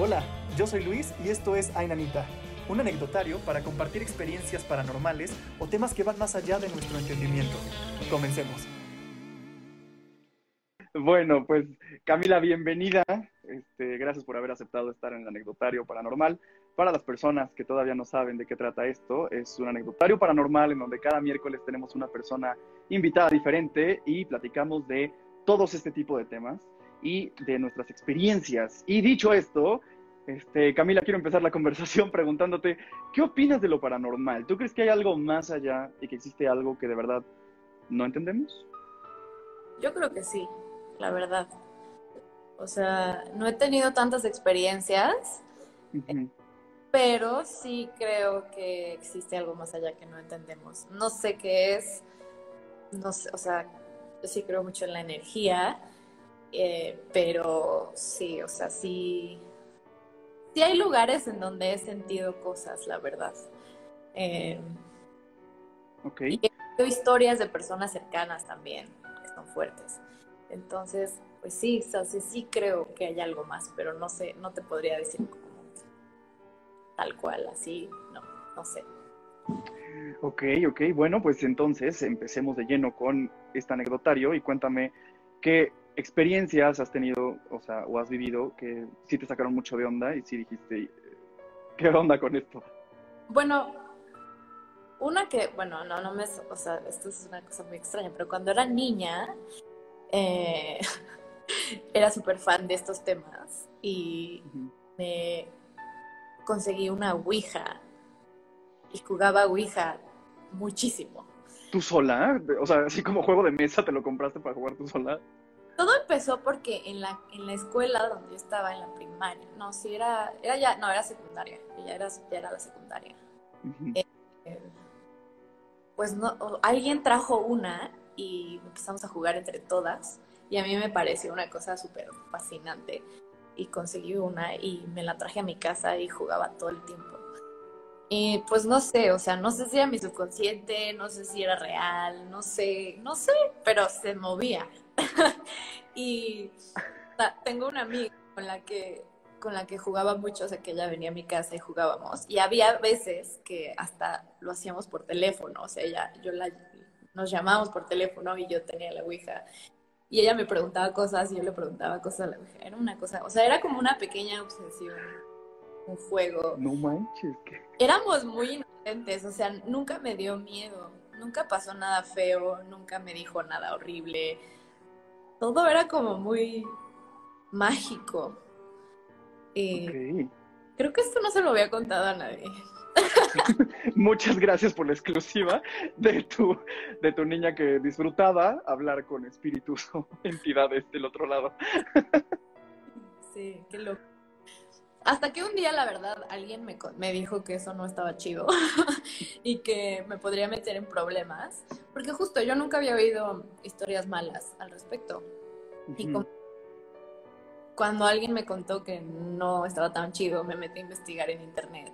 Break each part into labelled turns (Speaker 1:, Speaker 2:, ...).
Speaker 1: Hola, yo soy Luis y esto es Ainanita, un anecdotario para compartir experiencias paranormales o temas que van más allá de nuestro entendimiento. Comencemos.
Speaker 2: Bueno, pues Camila, bienvenida. Este, gracias por haber aceptado estar en el anecdotario paranormal. Para las personas que todavía no saben de qué trata esto, es un anecdotario paranormal en donde cada miércoles tenemos una persona invitada diferente y platicamos de todos este tipo de temas y de nuestras experiencias. Y dicho esto, este, Camila, quiero empezar la conversación preguntándote, ¿qué opinas de lo paranormal? ¿Tú crees que hay algo más allá y que existe algo que de verdad no entendemos?
Speaker 3: Yo creo que sí, la verdad. O sea, no he tenido tantas experiencias, pero sí creo que existe algo más allá que no entendemos. No sé qué es, no sé, o sea, yo sí creo mucho en la energía, eh, pero sí, o sea, sí, sí hay lugares en donde he sentido cosas, la verdad. Eh,
Speaker 2: ok.
Speaker 3: Y he historias de personas cercanas también, que son fuertes. Entonces, pues sí, o sea, sí, creo que hay algo más, pero no sé, no te podría decir como tal cual, así, no, no sé.
Speaker 2: Ok, ok, bueno, pues entonces empecemos de lleno con este anecdotario y cuéntame qué experiencias has tenido, o sea, o has vivido que sí te sacaron mucho de onda y sí dijiste, ¿qué onda con esto?
Speaker 3: Bueno, una que, bueno, no, no me, o sea, esto es una cosa muy extraña, pero cuando era niña, eh, era súper fan de estos temas y me conseguí una Ouija y jugaba Ouija muchísimo.
Speaker 2: ¿Tú sola? O sea, así como juego de mesa, ¿te lo compraste para jugar tú sola?
Speaker 3: Todo empezó porque en la, en la escuela donde yo estaba, en la primaria, no, sí era, era ya, no, era secundaria, ya era, ya era la secundaria. Eh, pues no, alguien trajo una y empezamos a jugar entre todas y a mí me pareció una cosa súper fascinante y conseguí una y me la traje a mi casa y jugaba todo el tiempo. Y pues no sé, o sea, no sé si era mi subconsciente, no sé si era real, no sé, no sé, pero se movía. Y tengo una amiga con la que con la que jugaba mucho, o sea, que ella venía a mi casa y jugábamos. Y había veces que hasta lo hacíamos por teléfono, o sea, ella, yo la, nos llamábamos por teléfono y yo tenía la Ouija. Y ella me preguntaba cosas y yo le preguntaba cosas a la Ouija. Era una cosa, o sea, era como una pequeña obsesión, un juego.
Speaker 2: No manches.
Speaker 3: Éramos muy inocentes, o sea, nunca me dio miedo, nunca pasó nada feo, nunca me dijo nada horrible. Todo era como muy mágico. Creo que esto no se lo había contado a nadie.
Speaker 2: Muchas gracias por la exclusiva de tu, de tu niña que disfrutaba hablar con espíritus o entidades del otro lado.
Speaker 3: Sí, qué loco. Hasta que un día, la verdad, alguien me, me dijo que eso no estaba chido y que me podría meter en problemas, porque justo yo nunca había oído historias malas al respecto. Y como cuando alguien me contó que no estaba tan chido, me metí a investigar en internet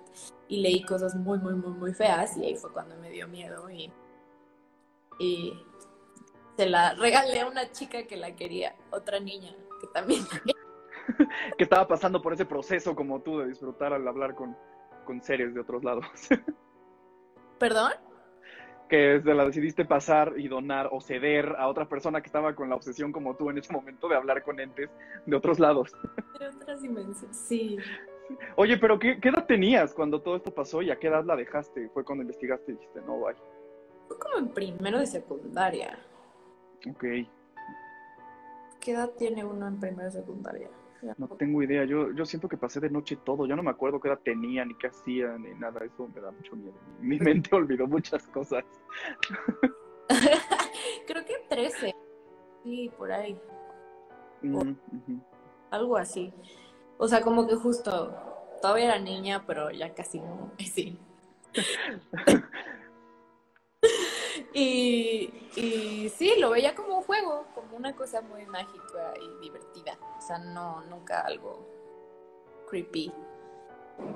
Speaker 3: y leí cosas muy, muy, muy, muy feas y ahí fue cuando me dio miedo y, y se la regalé a una chica que la quería, otra niña que también
Speaker 2: que estaba pasando por ese proceso como tú de disfrutar al hablar con, con seres de otros lados.
Speaker 3: ¿Perdón?
Speaker 2: que desde la decidiste pasar y donar o ceder a otra persona que estaba con la obsesión como tú en ese momento de hablar con entes de otros lados.
Speaker 3: De otras dimensiones, sí.
Speaker 2: Oye, pero ¿qué, edad tenías cuando todo esto pasó y a qué edad la dejaste? Fue cuando investigaste y dijiste, no, vaya.
Speaker 3: Fue como en primero de secundaria.
Speaker 2: Ok.
Speaker 3: ¿Qué edad tiene uno en primero de secundaria?
Speaker 2: No tengo idea, yo, yo siento que pasé de noche todo, ya no me acuerdo qué edad tenía, ni qué hacía, ni nada, eso me da mucho miedo. Mi mente olvidó muchas cosas.
Speaker 3: Creo que 13, sí, por ahí.
Speaker 2: Mm,
Speaker 3: algo así. O sea, como que justo, todavía era niña, pero ya casi no, sí. Y, sí, lo veía como un juego, como una cosa muy mágica y divertida. O sea, no, nunca algo creepy,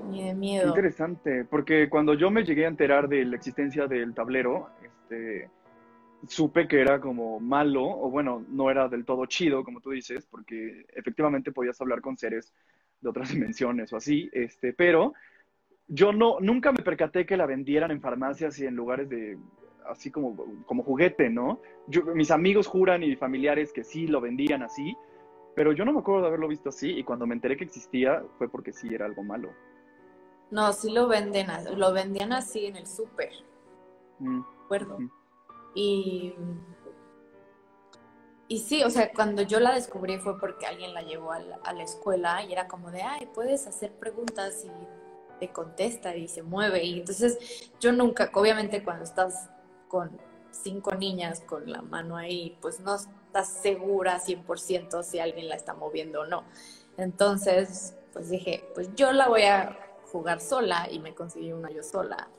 Speaker 3: ni de miedo.
Speaker 2: Interesante, porque cuando yo me llegué a enterar de la existencia del tablero, este, supe que era como malo, o bueno, no era del todo chido, como tú dices, porque efectivamente podías hablar con seres de otras dimensiones o así, este, pero yo no, nunca me percaté que la vendieran en farmacias y en lugares de, así como, como juguete, ¿no? Yo, mis amigos juran y familiares que sí lo vendían así, pero yo no me acuerdo de haberlo visto así y cuando me enteré que existía fue porque sí era algo malo.
Speaker 3: No, sí lo venden, lo vendían así en el súper. Mm. acuerdo. Y y sí, o sea, cuando yo la descubrí fue porque alguien la llevó a la, escuela y era como de, ay, puedes hacer preguntas y te contesta y se mueve. Y entonces yo nunca, obviamente cuando estás con cinco niñas con la mano ahí, pues no estás segura 100% si alguien la está moviendo o no. Entonces, pues dije, pues yo la voy a jugar sola y me conseguí una yo sola.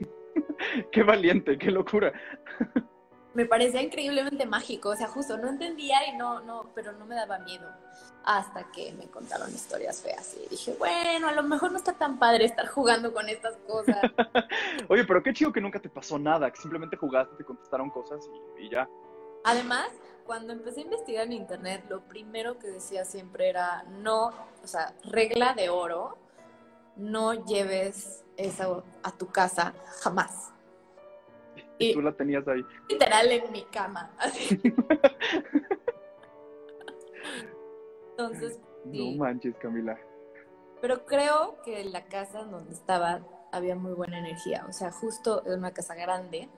Speaker 2: qué valiente, qué locura
Speaker 3: me parecía increíblemente mágico, o sea, justo no entendía y no, no, pero no me daba miedo hasta que me contaron historias feas y dije, bueno, a lo mejor no está tan padre estar jugando con estas cosas.
Speaker 2: Oye, pero qué chido que nunca te pasó nada, que simplemente jugaste, te contestaron cosas y, y ya.
Speaker 3: Además, cuando empecé a investigar en internet, lo primero que decía siempre era no, o sea, regla de oro, no lleves eso a tu casa jamás.
Speaker 2: Y tú la tenías ahí.
Speaker 3: Literal en mi cama. Entonces.
Speaker 2: No manches, Camila.
Speaker 3: Pero creo que la casa donde estaba había muy buena energía. O sea, justo es una casa grande.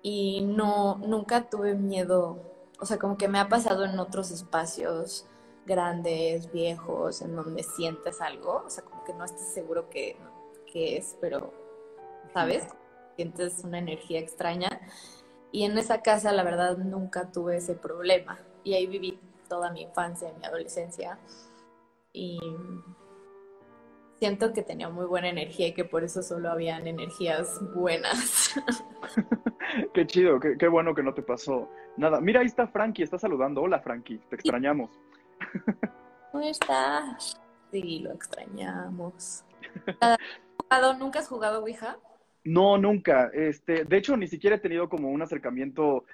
Speaker 3: Y no, nunca tuve miedo. O sea, como que me ha pasado en otros espacios grandes, viejos, en donde sientes algo. O sea, como que no estás seguro qué, qué es, pero, ¿sabes? Sientes una energía extraña. Y en esa casa, la verdad, nunca tuve ese problema. Y ahí viví toda mi infancia y mi adolescencia. Y siento que tenía muy buena energía y que por eso solo habían energías buenas.
Speaker 2: qué chido, qué, bueno que no te pasó nada. Mira, ahí está Frankie, está saludando. Hola, Frankie, te extrañamos.
Speaker 3: ¿Cómo estás? Sí, lo extrañamos. ¿Nunca has jugado Ouija?
Speaker 2: No, nunca. Este, de hecho, ni siquiera he tenido como un acercamiento,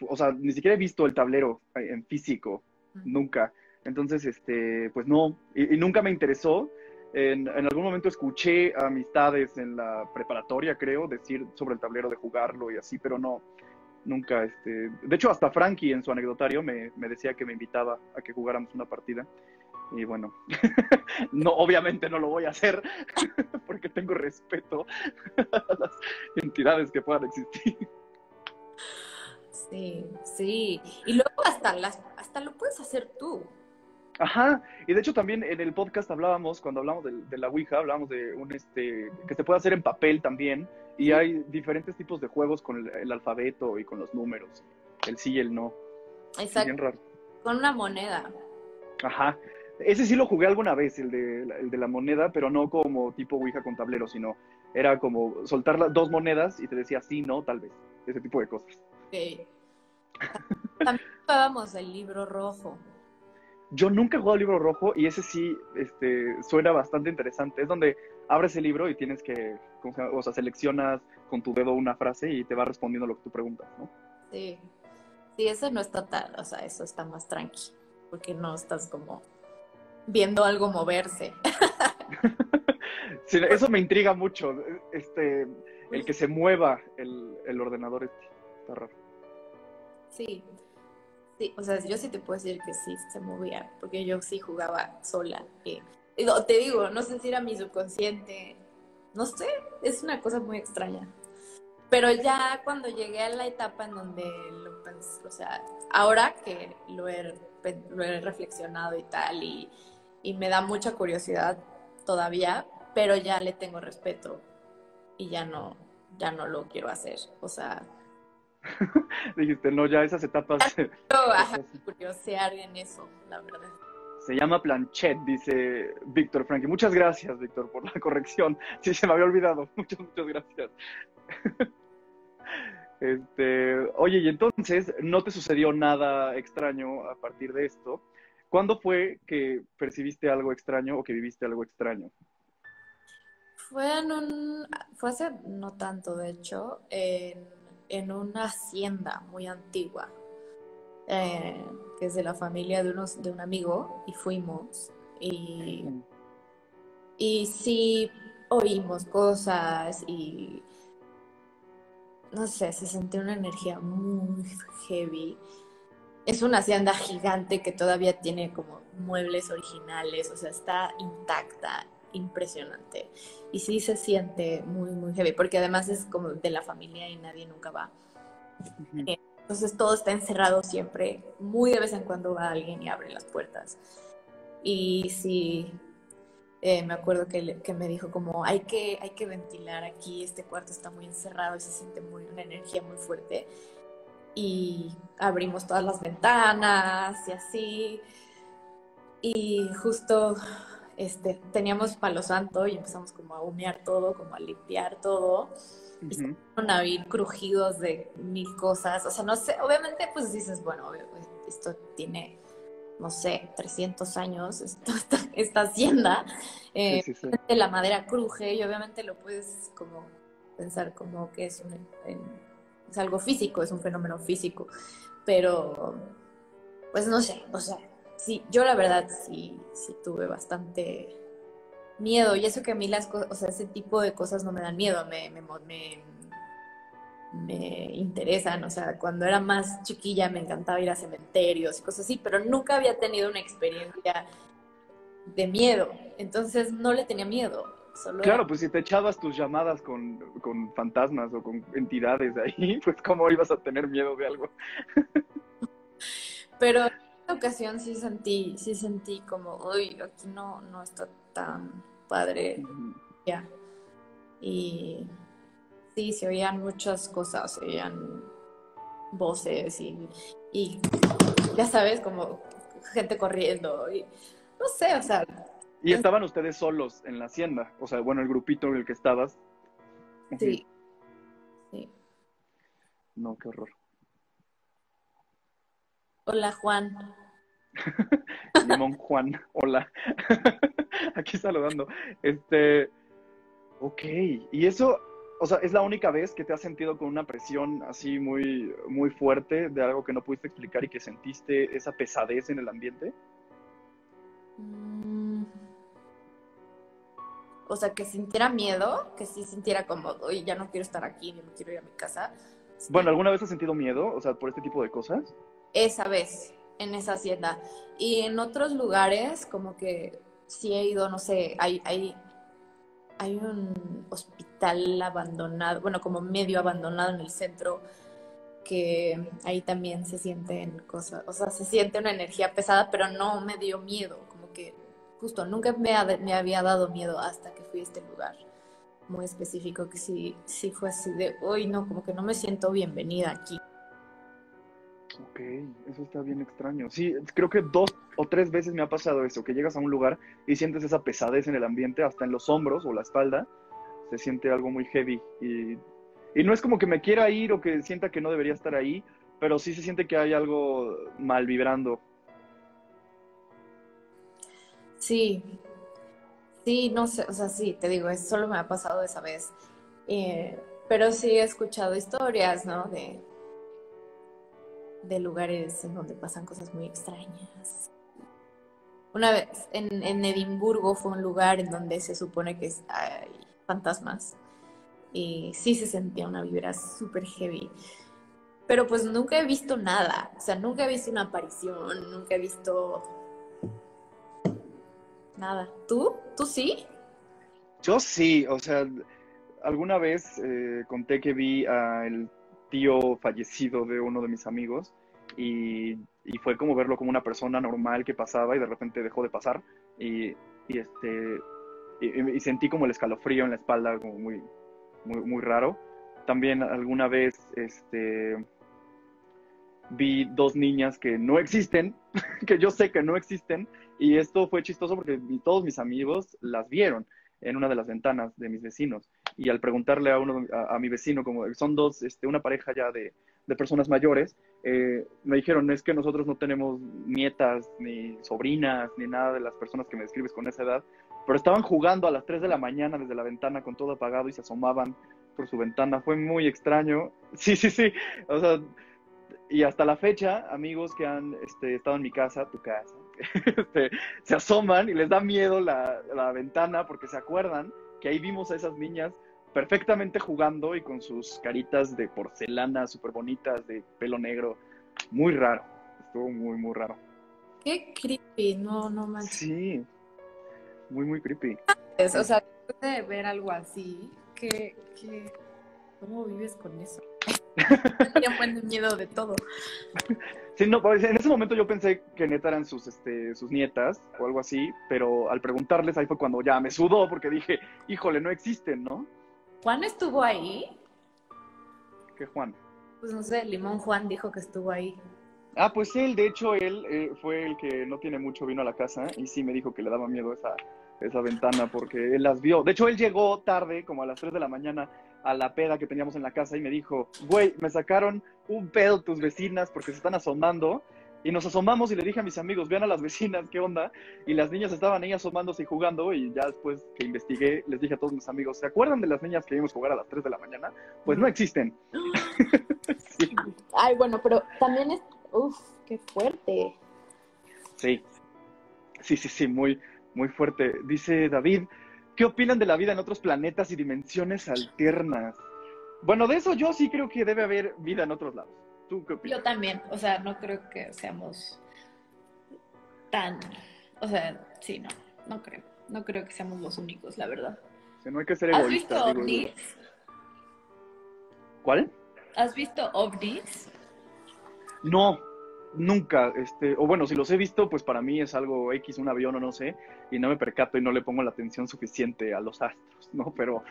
Speaker 2: o sea, ni siquiera he visto el tablero en físico, nunca. Entonces, este, pues no, y, nunca me interesó. En, en, algún momento escuché a amistades en la preparatoria, creo, decir sobre el tablero de jugarlo y así, pero no, nunca, este, de hecho, hasta Frankie en su anecdotario me, me decía que me invitaba a que jugáramos una partida. Y bueno, no, obviamente no lo voy a hacer porque tengo respeto a las entidades que puedan existir.
Speaker 3: Sí, sí. Y luego hasta, las, hasta lo puedes hacer tú.
Speaker 2: Ajá, y de hecho también en el podcast hablábamos, cuando hablamos de, la Ouija, hablábamos de un este que se puede hacer en papel también, y hay diferentes tipos de juegos con el, alfabeto y con los números, el sí y el no.
Speaker 3: Exacto. Con una moneda.
Speaker 2: Ajá, ese sí lo jugué alguna vez, el de, el de la moneda, pero no como tipo Ouija con tablero, sino era como soltar las dos monedas y te decía sí, no, tal vez. Ese tipo de cosas.
Speaker 3: Okay. También jugábamos el libro rojo.
Speaker 2: Yo nunca he jugado el libro rojo y ese sí este, suena bastante interesante. Es donde abres el libro y tienes que, o sea, seleccionas con tu dedo una frase y te va respondiendo lo que tú preguntas, ¿no?
Speaker 3: Sí. Sí, ese no está tal, o sea, eso está más tranqui, porque no estás como viendo algo moverse.
Speaker 2: sí, eso me intriga mucho, este, el que se mueva el, el ordenador está raro.
Speaker 3: Sí, sí, o sea, yo sí te puedo decir que sí se movía, porque yo sí jugaba sola. Y, te digo, no sé si era mi subconsciente, no sé, es una cosa muy extraña. Pero ya cuando llegué a la etapa en donde lo pensé, o sea, ahora que lo he, lo he reflexionado y tal, y, y me da mucha curiosidad todavía, pero ya le tengo respeto y ya no, ya no lo quiero hacer. O sea.
Speaker 2: Dijiste, no, ya esas etapas.
Speaker 3: No, curiosear en eso, la verdad.
Speaker 2: Se llama Planchet, dice Víctor Frankie. Muchas gracias, Víctor, por la corrección. Sí, se me había olvidado. Muchas, muchas gracias. Este, oye, y entonces, ¿no te sucedió nada extraño a partir de esto? ¿Cuándo fue que percibiste algo extraño o que viviste algo extraño?
Speaker 3: Fue en un, fue hace no tanto, de hecho, en, una hacienda muy antigua. eh, que es de la familia de, unos, de un amigo, y fuimos. Y, y sí oímos cosas y no sé, se sentía una energía muy heavy. Es una hacienda gigante que todavía tiene como muebles originales, o sea, está intacta, impresionante. Y sí se siente muy, muy heavy, porque además es como de la familia y nadie nunca va. Entonces todo está encerrado siempre. Muy de vez en cuando va alguien y abre las puertas. Y sí, eh, me acuerdo que, que, me dijo como hay que, hay que ventilar aquí, este cuarto está muy encerrado y se siente muy, una energía muy fuerte. Y abrimos todas las ventanas y así. Y justo este, teníamos palo santo y empezamos como a humear todo, como a limpiar todo. Uh a oír crujidos de mil cosas. O sea, no sé, obviamente pues dices, bueno, esto tiene no sé, 300 años esta, esta, hacienda, eh, la madera cruje y obviamente lo puedes como pensar como que es, un, es algo físico, es un fenómeno físico, pero pues no sé, o sea, sí, yo la verdad sí, sí tuve bastante miedo y eso que a mí las cosas, o sea, ese tipo de cosas no me dan miedo, me, me, me me interesan, o sea, cuando era más chiquilla me encantaba ir a cementerios y cosas así, pero nunca había tenido una experiencia de miedo, entonces no le tenía miedo.
Speaker 2: Claro, pues si te echabas tus llamadas con, fantasmas o con entidades de ahí, pues cómo ibas a tener miedo de algo.
Speaker 3: pero en esta ocasión sí sentí, sí sentí como, uy, aquí no, no está tan padre. Ya. Y Sí, se oían muchas cosas, se oían voces y, y ya sabes, como gente corriendo y no sé, o sea.
Speaker 2: ¿Y estaban ustedes solos en la hacienda? O sea, bueno, el grupito en el que estabas.
Speaker 3: Sí. Sí.
Speaker 2: No, qué horror.
Speaker 3: Hola, Juan.
Speaker 2: Limón Juan, hola. Aquí saludando. Este, ok, y eso, o sea, ¿es la única vez que te has sentido con una presión así muy, muy fuerte de algo que no pudiste explicar y que sentiste esa pesadez en el ambiente? Mm.
Speaker 3: O sea, que sintiera miedo, que sí sintiera como, oye, ya no quiero estar aquí, ni me quiero ir a mi casa.
Speaker 2: Bueno, ¿alguna vez has sentido miedo, o sea, por este tipo de cosas?
Speaker 3: Esa vez, en esa hacienda. Y en otros lugares, como que sí he ido, no sé, hay, hay hay un hospital abandonado, bueno, como medio abandonado en el centro, que ahí también se sienten cosas, o sea, se siente una energía pesada, pero no me dio miedo, como que justo nunca me, me había dado miedo hasta que fui a este lugar muy específico, que sí, sí fue así de, uy, no, como que no me siento bienvenida aquí.
Speaker 2: Ok, eso está bien extraño. Sí, creo que dos o tres veces me ha pasado eso, que llegas a un lugar y sientes esa pesadez en el ambiente, hasta en los hombros o la espalda, se siente algo muy heavy. Y, no es como que me quiera ir o que sienta que no debería estar ahí, pero sí se siente que hay algo mal vibrando.
Speaker 3: Sí, sí, no sé, o sea, sí, te digo, eso solo me ha pasado esa vez. Eh, pero sí he escuchado historias, ¿no? De de lugares en donde pasan cosas muy extrañas. Una vez en, Edimburgo fue un lugar en donde se supone que hay fantasmas y sí se sentía una vibra súper heavy. Pero pues nunca he visto nada, o sea, nunca he visto una aparición, nunca he visto ¿Tú? ¿Tú sí?
Speaker 2: Yo sí, o sea, alguna vez eh, conté que vi al tío fallecido de uno de mis amigos y, fue como verlo como una persona normal que pasaba y de repente dejó de pasar y, este y, sentí como el escalofrío en la espalda como muy muy, muy raro también alguna vez este vi dos niñas que no existen que yo sé que no existen y esto fue chistoso porque todos mis amigos las vieron en una de las ventanas de mis vecinos. Y al preguntarle a uno a, mi vecino como son dos este, una pareja ya de, personas mayores eh, me dijeron es que nosotros no tenemos nietas ni sobrinas ni nada de las personas que me describes con esa edad pero estaban jugando a las 3 de la mañana desde la ventana con todo apagado y se asomaban por su ventana. Fue muy extraño. Sí sí sí. O sea y hasta la fecha, amigos que han este, estado en mi casa, tu casa, este, se asoman y les da miedo la, la ventana porque se acuerdan que ahí vimos a esas niñas perfectamente jugando y con sus caritas de porcelana súper bonitas, de pelo negro. Muy raro. Estuvo muy, muy raro.
Speaker 3: Qué creepy, no, no manches.
Speaker 2: Sí. Muy, muy creepy.
Speaker 3: O sea, después de ver algo así, ¿qué, qué, ¿cómo vives con eso? Tenía un buen miedo de todo.
Speaker 2: Sí, no, pues, en ese momento yo pensé que neta eran sus, este, sus nietas o algo así, pero al preguntarles ahí fue cuando ya me sudó porque dije, híjole, no existen, ¿no?
Speaker 3: Juan estuvo ahí.
Speaker 2: Que Juan.
Speaker 3: Pues no sé, Limón Juan dijo que estuvo ahí.
Speaker 2: Ah, pues él, de hecho, él eh, fue el que no tiene mucho vino a la casa y sí me dijo que le daba miedo esa, esa ventana porque él las vio. De hecho, él llegó tarde, como a las 3 de la mañana, a la peda que teníamos en la casa y me dijo, güey, me sacaron un pedo tus vecinas porque se están asomando. Y nos asomamos y le dije a mis amigos, vean a las vecinas, ¿qué onda? Y las niñas estaban ahí asomándose y jugando y ya después que investigué, les dije a todos mis amigos, ¿se acuerdan de las niñas que vimos jugar a las 3 de la mañana? Pues no existen. sí.
Speaker 3: Ay, bueno, pero también es. Uf, qué fuerte.
Speaker 2: Sí, sí, sí, sí, muy, muy fuerte. Dice David, ¿qué opinan de la vida en otros planetas y dimensiones alternas? Bueno, de eso yo sí creo que debe haber vida en otros lados. ¿Tú qué opinas?
Speaker 3: Yo también, o sea, no creo que seamos tan. O sea, sí, no, no creo. No creo que seamos los únicos, la verdad.
Speaker 2: No hay que ser
Speaker 3: ¿Has visto ovnis?
Speaker 2: ¿Cuál?
Speaker 3: ¿Has visto ovnis?
Speaker 2: No, nunca. Este, o bueno, si los he visto, pues para mí es algo X, un avión o no sé, y no me percato y no le pongo la atención suficiente a los astros, ¿no? Pero,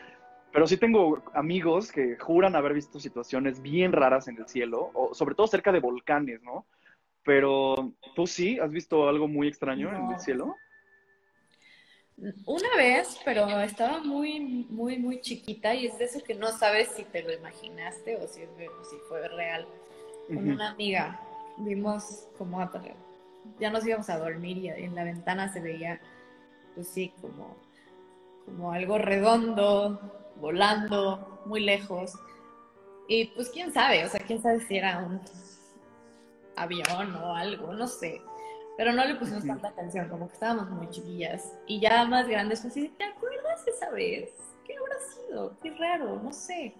Speaker 2: pero sí tengo amigos que juran haber visto situaciones bien raras en el cielo, o sobre todo cerca de volcanes, ¿no? Pero tú sí, ¿has visto algo muy extraño en el cielo?
Speaker 3: Una vez, pero estaba muy, muy, muy chiquita y es de eso que no sabes si te lo imaginaste o si, o fue real. Con una amiga vimos como ya nos íbamos a dormir y en la ventana se veía, pues sí, como, como algo redondo, volando, muy lejos. Y pues quién sabe, o sea, quién sabe si era un avión o algo, no sé. Pero no le pusimos tanta atención, como que estábamos muy chiquillas. Y ya más grandes, pues sí, ¿te acuerdas esa vez? ¿Qué habrá sido? Qué raro, no sé.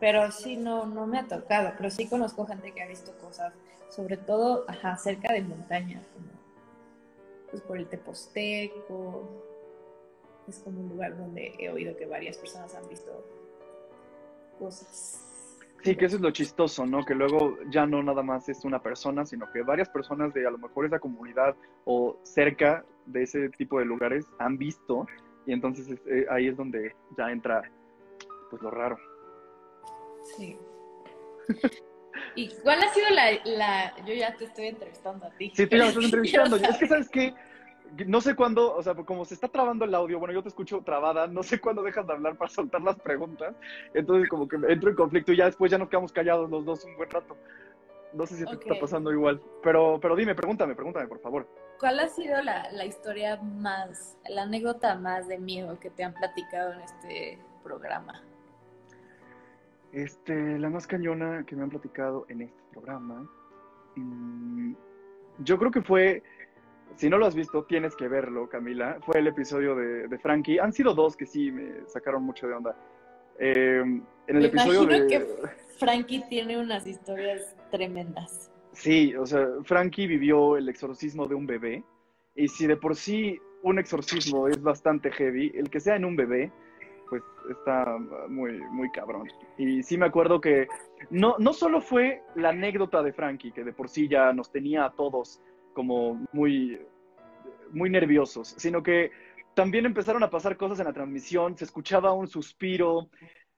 Speaker 3: Pero sí, no, no me ha tocado. Pero sí conozco gente que ha visto cosas, sobre todo, ajá, cerca de montañas, como pues por el Teposteco. Es como un lugar donde he oído que varias personas han visto cosas.
Speaker 2: Sí, que eso es lo chistoso, ¿no? Que luego ya no nada más es una persona, sino que varias personas de a lo mejor esa comunidad o cerca de ese tipo de lugares han visto y entonces es- eh, ahí es donde ya entra pues lo raro.
Speaker 3: Sí. ¿Y cuál ha sido la, la... Yo ya te estoy entrevistando a ti.
Speaker 2: Sí, tú ya me estás entrevistando. Es que. ¿sabes qué? No sé cuándo, o sea, como se está trabando el audio, bueno, yo te escucho trabada, no sé cuándo dejas de hablar para soltar las preguntas. Entonces, como que entro en conflicto y ya después ya nos quedamos callados los dos un buen rato. No sé si te está pasando igual. Pero, pero dime, pregúntame, pregúntame, por favor.
Speaker 3: ¿Cuál ha sido la, la historia más, la anécdota más de miedo que te han platicado en este programa?
Speaker 2: Este, la más cañona que me han platicado en este programa. mm, yo creo que fue, si no lo has visto, tienes que verlo, Camila. Fue el episodio de, de Frankie. Han sido dos que sí me sacaron mucho de onda. Eh, en el
Speaker 3: Me
Speaker 2: episodio
Speaker 3: imagino
Speaker 2: de.
Speaker 3: que Frankie tiene unas historias tremendas.
Speaker 2: Sí, o sea, Frankie vivió el exorcismo de un bebé. Y si de por sí un exorcismo es bastante heavy, el que sea en un bebé, pues está muy, muy cabrón. Y sí me acuerdo que no, no solo fue la anécdota de Frankie, que de por sí ya nos tenía a todos como muy, muy nerviosos, sino que también empezaron a pasar cosas en la transmisión, se escuchaba un suspiro,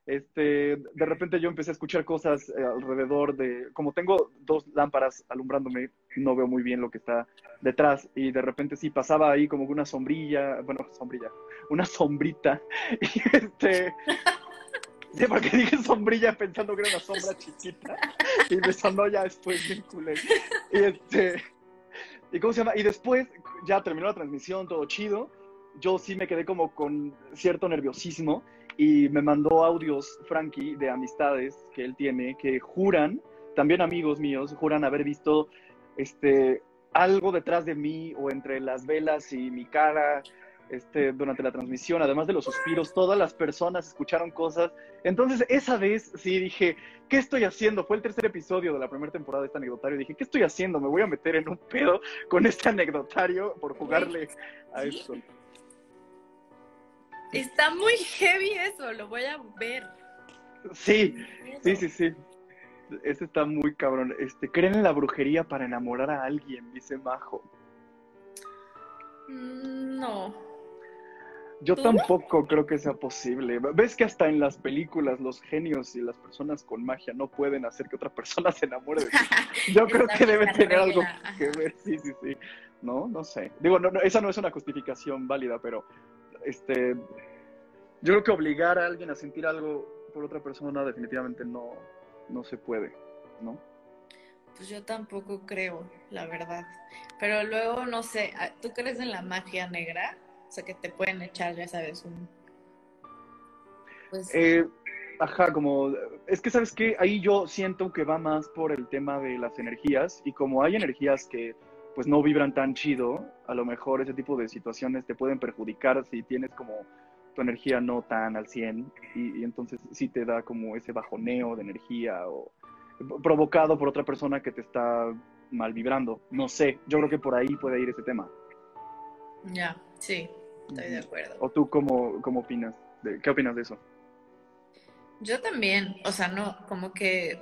Speaker 2: este, de repente yo empecé a escuchar cosas eh, alrededor de, como tengo dos lámparas alumbrándome, no veo muy bien lo que está detrás y de repente sí pasaba ahí como una sombrilla, bueno, sombrilla, una sombrita y este, sí, porque dije sombrilla pensando que era una sombra chiquita y me sonó ya después bien culé. Y este, ¿y cómo se llama? Y después ya terminó la transmisión, todo chido, yo sí me quedé como con cierto nerviosismo y me mandó audios, Frankie, de amistades que él tiene, que juran también amigos míos juran haber visto este, algo detrás de mí o entre las velas y mi cara este, durante la transmisión, además de los suspiros, todas las personas escucharon cosas. Entonces, esa vez sí dije, ¿qué estoy haciendo? Fue el tercer episodio de la primera temporada de este anecdotario. Dije, ¿qué estoy haciendo? Me voy a meter en un pedo con este anecdotario por jugarle a esto.
Speaker 3: Está muy heavy eso, lo voy a ver.
Speaker 2: Sí, sí, sí, sí. Ese está muy cabrón. Este, ¿creen en la brujería para enamorar a alguien? Dice Majo.
Speaker 3: Mm, no.
Speaker 2: Yo tampoco creo que sea posible. ¿Ves que hasta en las películas los genios y las personas con magia no pueden hacer que otra persona se enamore de ti? Yo creo que debe tener algo que ver. Sí, sí, sí. No, no sé. Digo, no, no, esa no es una justificación válida, pero este, yo creo que obligar a alguien a sentir algo por otra persona definitivamente no, no se puede, ¿no?
Speaker 3: Pues yo tampoco creo, la verdad. Pero luego, no sé, ¿tú crees en la magia negra? O sea, que te pueden echar, ya sabes, un...
Speaker 2: Pues... Eh, ajá, como... Es que, ¿sabes qué? Ahí yo siento que va más por el tema de las energías y como hay energías que pues no vibran tan chido, a lo mejor ese tipo de situaciones te pueden perjudicar si tienes como tu energía no tan al 100 y, y entonces sí te da como ese bajoneo de energía o provocado por otra persona que te está mal vibrando. No sé, yo creo que por ahí puede ir ese tema.
Speaker 3: Ya, sí, estoy de acuerdo.
Speaker 2: ¿O tú cómo, cómo opinas? De, ¿Qué opinas de eso?
Speaker 3: Yo también, o sea, no, como que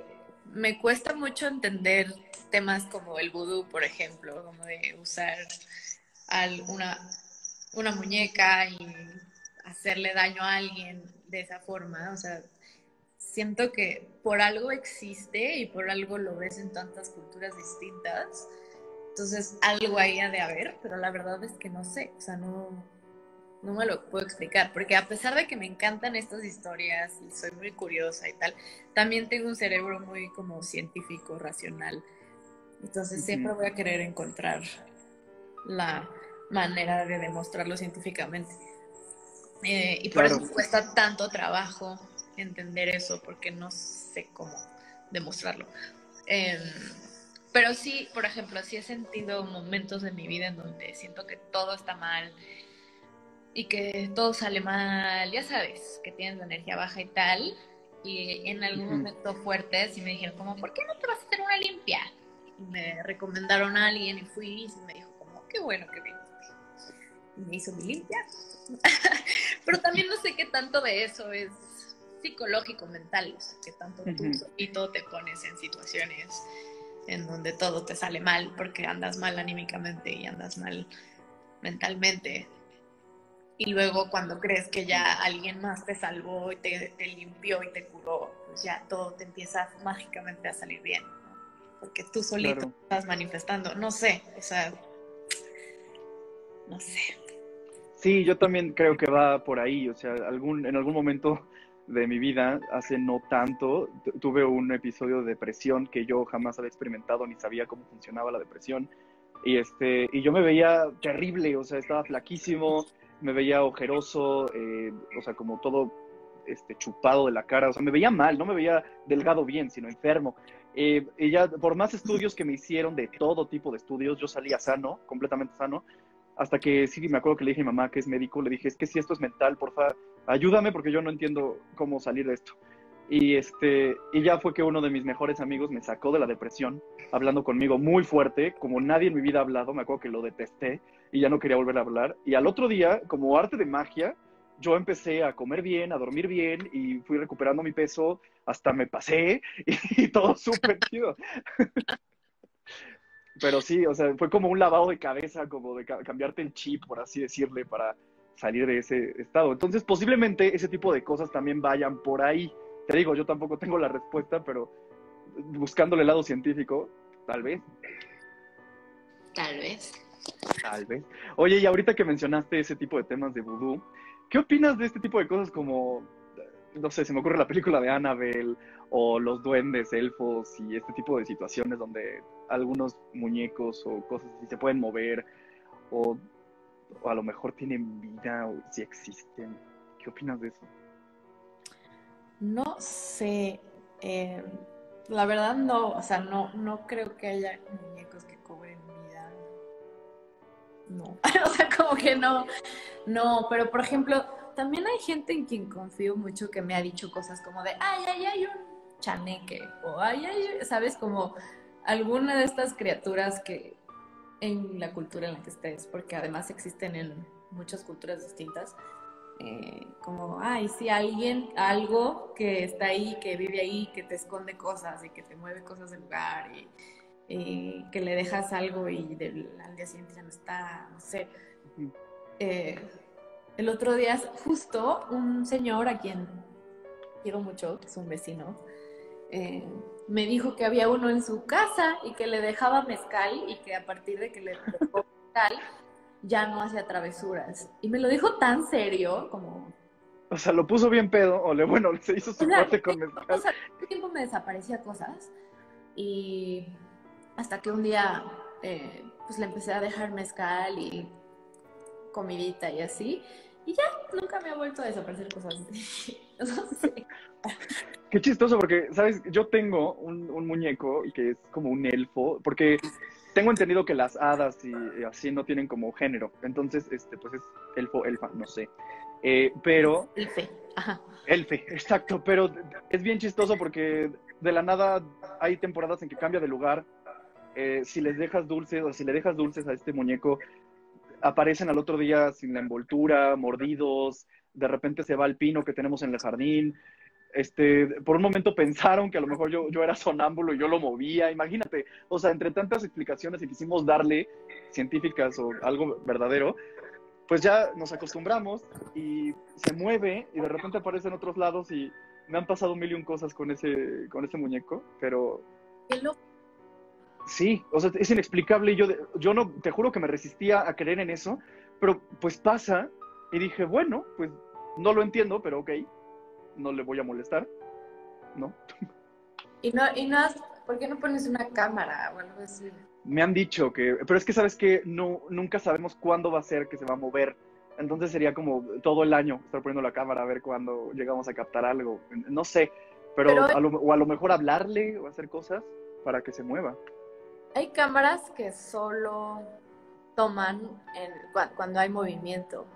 Speaker 3: me cuesta mucho entender temas como el vudú, por ejemplo, como de usar una, una muñeca y hacerle daño a alguien de esa forma, o sea, siento que por algo existe y por algo lo ves en tantas culturas distintas. Entonces, algo ahí ha de haber, pero la verdad es que no sé, o sea, no, no me lo puedo explicar, porque a pesar de que me encantan estas historias y soy muy curiosa y tal, también tengo un cerebro muy como científico, racional. Entonces, siempre voy a querer encontrar la manera de demostrarlo científicamente. Eh, y por eso cuesta tanto trabajo entender eso porque no sé cómo demostrarlo. Em, pero sí, por ejemplo, sí he sentido momentos de mi vida en donde siento que todo está mal y que todo sale mal, ya sabes, que tienes la energía baja y tal. Y en algún momento fuerte sí me dijeron como, ¿por qué no te vas a hacer una limpia? Y me recomendaron a alguien y fui y me dijo como, qué bueno que viniste. Me hizo mi limpia. Pero también no sé qué tanto de eso es psicológico, mental, o sea, que tanto tú y todo te pones en situaciones en donde todo te sale mal porque andas mal anímicamente y andas mal mentalmente. Y luego cuando crees que ya alguien más te salvó y te, limpió y te curó, pues ya todo te empieza mágicamente a salir bien, porque tú solito estás manifestando. No sé, o sea, no sé.
Speaker 2: Sí, yo también creo que va por ahí, o sea, algún, en algún momento de mi vida, hace no tanto, tuve un episodio de depresión que yo jamás había experimentado ni sabía cómo funcionaba la depresión. Y, este, y yo me veía terrible, o sea, estaba flaquísimo, me veía ojeroso, eh, o sea, como todo este, chupado de la cara, o sea, me veía mal, no me veía delgado bien, sino enfermo. Eh, y ya, por más estudios que me hicieron, de todo tipo de estudios, yo salía sano, completamente sano, hasta que sí, me acuerdo que le dije a mi mamá, que es médico, le dije, es que si esto es mental, porfa, ayúdame porque yo no entiendo cómo salir de esto. Y, este, y ya fue que uno de mis mejores amigos me sacó de la depresión, hablando conmigo muy fuerte, como nadie en mi vida ha hablado, me acuerdo que lo detesté y ya no quería volver a hablar. Y al otro día, como arte de magia, yo empecé a comer bien, a dormir bien y fui recuperando mi peso, hasta me pasé y, todo súper chido. Pero sí, o sea, fue como un lavado de cabeza, como de cambiarte el chip, por así decirle, para salir de ese estado. Entonces, posiblemente ese tipo de cosas también vayan por ahí. Te digo, yo tampoco tengo la respuesta, pero buscándole el lado científico, tal vez.
Speaker 3: Tal vez.
Speaker 2: Tal vez. Oye, y ahorita que mencionaste ese tipo de temas de vudú, ¿qué opinas de este tipo de cosas como, no sé, se me ocurre la película de Annabelle o los duendes, elfos y este tipo de situaciones donde algunos muñecos o cosas así se pueden mover o, a lo mejor tienen vida o si existen. ¿Qué opinas de eso?
Speaker 3: No sé. Eh, La verdad no, o sea, no, no creo que haya muñecos que cobren vida. No, o sea, como que no, no, pero por ejemplo, también hay gente en quien confío mucho que me ha dicho cosas como de, ay, ay, ay, un chaneque, o ay, ay, sabes, como alguna de estas criaturas que en la cultura en la que estés, porque además existen en muchas culturas distintas, eh, como, ay, sí, alguien, algo que está ahí, que vive ahí, que te esconde cosas y que te mueve cosas del lugar y, que le dejas algo y al día siguiente ya no está, no sé. Eh, el otro día, justo un señor a quien quiero mucho, que es un vecino, eh, me dijo que había uno en su casa y que le dejaba mezcal y que a partir de que le dejó mezcal ya no hacía travesuras. Y me lo dijo tan serio como...
Speaker 2: O sea, lo puso bien pedo, o le, bueno, se hizo su corte con mezcal.
Speaker 3: O sea, tiempo me desaparecía cosas y hasta que un día eh, pues le empecé a dejar mezcal y comidita y así. Y ya, nunca me ha vuelto a desaparecer cosas. no sé.
Speaker 2: Qué chistoso, porque, ¿sabes? Yo tengo un, un muñeco que es como un elfo, porque tengo entendido que las hadas y, así no tienen como género. Entonces, este, pues es elfo, elfa, no sé. Eh, pero.
Speaker 3: Elfe, ajá.
Speaker 2: Elfe, exacto. Pero es bien chistoso porque de la nada hay temporadas en que cambia de lugar. Eh, si les dejas dulces o si le dejas dulces a este muñeco, aparecen al otro día sin la envoltura, mordidos. De repente se va el pino que tenemos en el jardín este, por un momento pensaron que a lo mejor yo, yo era sonámbulo y yo lo movía, imagínate, o sea, entre tantas explicaciones que quisimos darle, científicas o algo verdadero, pues ya nos acostumbramos y se mueve y de repente aparece en otros lados y me han pasado mil y un cosas con ese, con ese muñeco, pero... Sí, o sea, es inexplicable y yo, yo no, te juro que me resistía a creer en eso, pero pues pasa y dije, bueno, pues no lo entiendo, pero ok, no le voy a molestar, ¿no?
Speaker 3: Y no, y no ¿por qué no pones una cámara o algo así?
Speaker 2: Me han dicho que, pero es que sabes que no, nunca sabemos cuándo va a ser que se va a mover. Entonces sería como todo el año estar poniendo la cámara a ver cuándo llegamos a captar algo. No sé, pero, a lo, o a lo mejor hablarle o hacer cosas para que se mueva.
Speaker 3: Hay cámaras que solo toman cuando hay movimiento.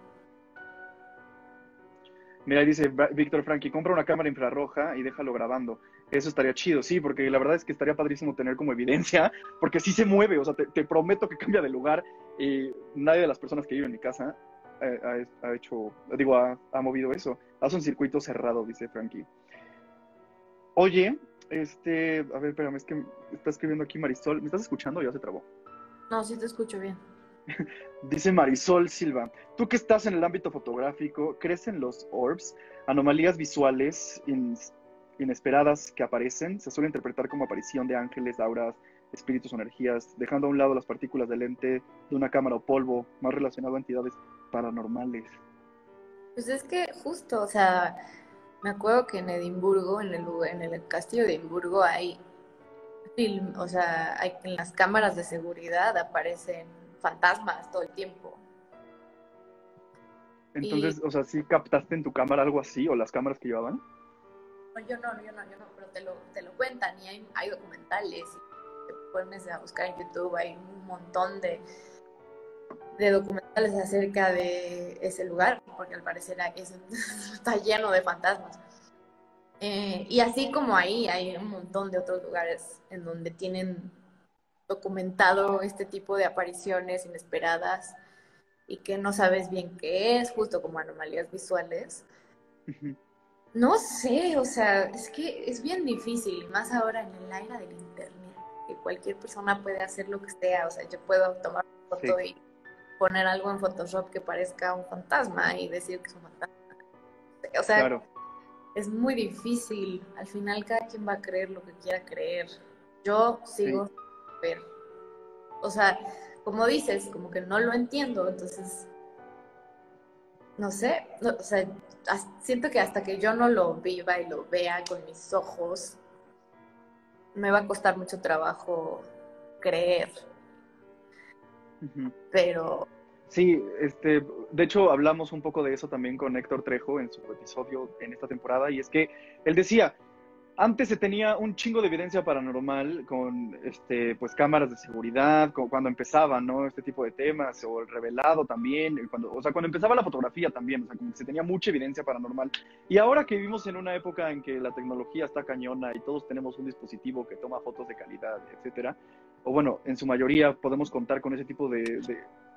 Speaker 2: Mira, dice Víctor Frankie, compra una cámara infrarroja y déjalo grabando. Eso estaría chido, sí, porque la verdad es que estaría padrísimo tener como evidencia, porque sí se mueve, o sea, te, prometo que cambia de lugar. Y nadie de las personas que viven en mi casa eh, ha, hecho, digo, ha, movido eso. Hace un circuito cerrado, dice Frankie. Oye, este, a ver, espérame, es que está escribiendo aquí Marisol. ¿Me estás escuchando o ya se trabó?
Speaker 3: No, sí te escucho bien.
Speaker 2: Dice Marisol Silva, tú que estás en el ámbito fotográfico, ¿crees en los orbs? Anomalías visuales inesperadas que aparecen se suele interpretar como aparición de ángeles, auras, espíritus o energías, dejando a un lado las partículas de lente de una cámara o polvo, más relacionado a entidades paranormales.
Speaker 3: Pues es que justo, o sea, me acuerdo que en Edimburgo, en el, en el castillo de Edimburgo, hay film, o sea, hay, en las cámaras de seguridad aparecen fantasmas todo el tiempo.
Speaker 2: Entonces, o sea, ¿sí captaste en tu cámara algo así o las cámaras que llevaban?
Speaker 3: No, yo no, yo no, yo no, pero te lo, te lo cuentan y hay, hay documentales y te pones a buscar en YouTube, hay un montón de, de documentales acerca de ese lugar, porque al parecer está lleno de fantasmas. Eh, y así como ahí, hay un montón de otros lugares en donde tienen documentado este tipo de apariciones inesperadas y que no sabes bien qué es, justo como anomalías visuales. No sé, o sea, es que es bien difícil, más ahora en el aire del internet, que cualquier persona puede hacer lo que sea, o sea, yo puedo tomar una foto y poner algo en Photoshop que parezca un fantasma y decir que es un fantasma. O sea, es muy difícil, al final cada quien va a creer lo que quiera creer. Yo sigo ver. O sea, como dices, como que no lo entiendo, entonces, no sé, o sea, siento que hasta que yo no lo viva y lo vea con mis ojos, me va a costar mucho trabajo creer. Pero...
Speaker 2: Sí, este, de hecho hablamos un poco de eso también con Héctor Trejo en su episodio en esta temporada y es que él decía, antes se tenía un chingo de evidencia paranormal con este, pues, cámaras de seguridad, cuando empezaban, ¿no? Este tipo de temas, o el revelado también, cuando, o sea, cuando empezaba la fotografía también, o sea, como que se tenía mucha evidencia paranormal. Y ahora que vivimos en una época en que la tecnología está cañona y todos tenemos un dispositivo que toma fotos de calidad, etcétera, o bueno, en su mayoría podemos contar con ese tipo de,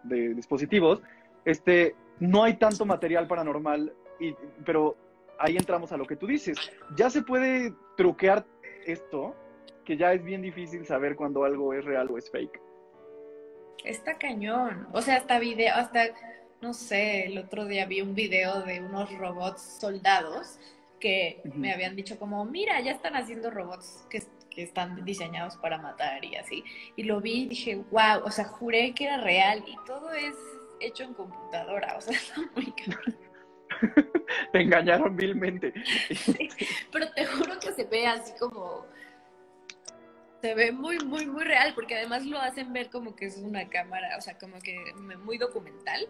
Speaker 2: de dispositivos, este, no hay tanto material paranormal, y, pero ahí entramos a lo que tú dices. Ya se puede truquear esto, que ya es bien difícil saber cuando algo es real o es fake.
Speaker 3: Está cañón. O sea, hasta video, hasta, no sé, el otro día vi un video de unos robots soldados que me habían dicho como, mira, ya están haciendo robots que, que, están diseñados para matar y así. Y lo vi y dije, wow, o sea, juré que era real y todo es hecho en computadora, o sea, está muy cabrón.
Speaker 2: te engañaron vilmente.
Speaker 3: pero te juro que se ve así como. Se ve muy, muy, muy real, porque además lo hacen ver como que es una cámara, o sea, como que muy documental.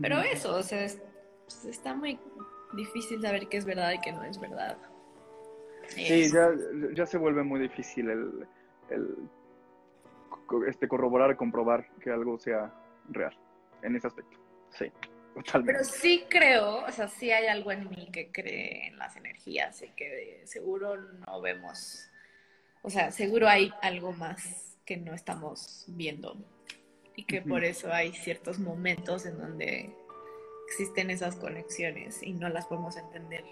Speaker 3: Pero eso, o sea, pues, está muy difícil saber qué es verdad y qué no es verdad.
Speaker 2: Sí, ya, ya se vuelve muy difícil el, el este, corroborar, comprobar que algo sea real en ese aspecto. Sí.
Speaker 3: Pero sí creo, o sea, sí hay algo en mí que cree en las energías y que seguro no vemos, o sea, seguro hay algo más que no estamos viendo y que por eso hay ciertos momentos en donde existen esas conexiones y no las podemos entender.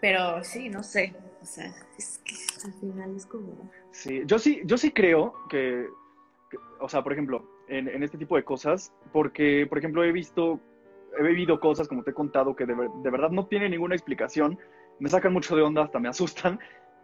Speaker 3: Pero sí, no sé, o sea, es que al final es como...
Speaker 2: Sí, yo sí, yo sí creo que o sea, por ejemplo, en, este tipo de cosas, porque, por ejemplo, he visto, he vivido cosas, como te he contado, que de, verdad no tienen ninguna explicación, me sacan mucho de onda, hasta me asustan.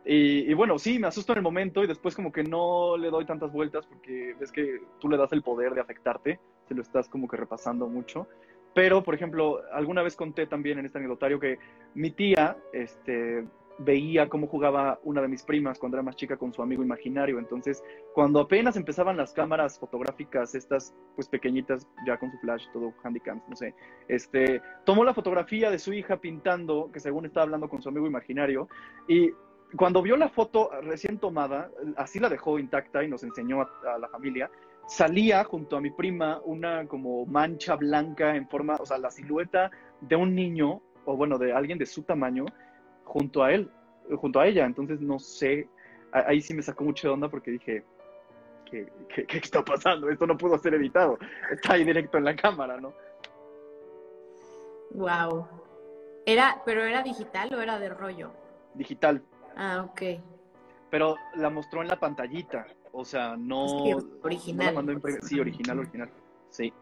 Speaker 2: Y, bueno, sí, me asusto en el momento y después como que no le doy tantas vueltas porque ves que tú le das el poder de afectarte, se lo estás como que repasando mucho. Pero, por ejemplo, alguna vez conté también en este anecdotario que mi tía, este, veía cómo jugaba una de mis primas cuando era más chica con su amigo imaginario. Entonces, cuando apenas empezaban las cámaras fotográficas, estas pues pequeñitas, ya con su flash, todo handycams, no sé, este, tomó la fotografía de su hija pintando, que según estaba hablando con su amigo imaginario, y cuando vio la foto recién tomada, así la dejó intacta y nos enseñó a, a la familia, salía junto a mi prima una como mancha blanca en forma, o sea, la silueta de un niño, o bueno, de alguien de su tamaño, junto a él, junto a ella. Entonces, no sé, ahí sí me sacó mucho de onda porque dije, ¿qué, qué, está pasando? Esto no pudo ser editado. Está ahí directo en la cámara, ¿no?
Speaker 3: Wow. Era, ¿Pero era digital o era de rollo?
Speaker 2: Digital.
Speaker 3: Ah, ok.
Speaker 2: Pero la mostró en la pantallita. O sea, no.
Speaker 3: original.
Speaker 2: sí, original, original. Sí.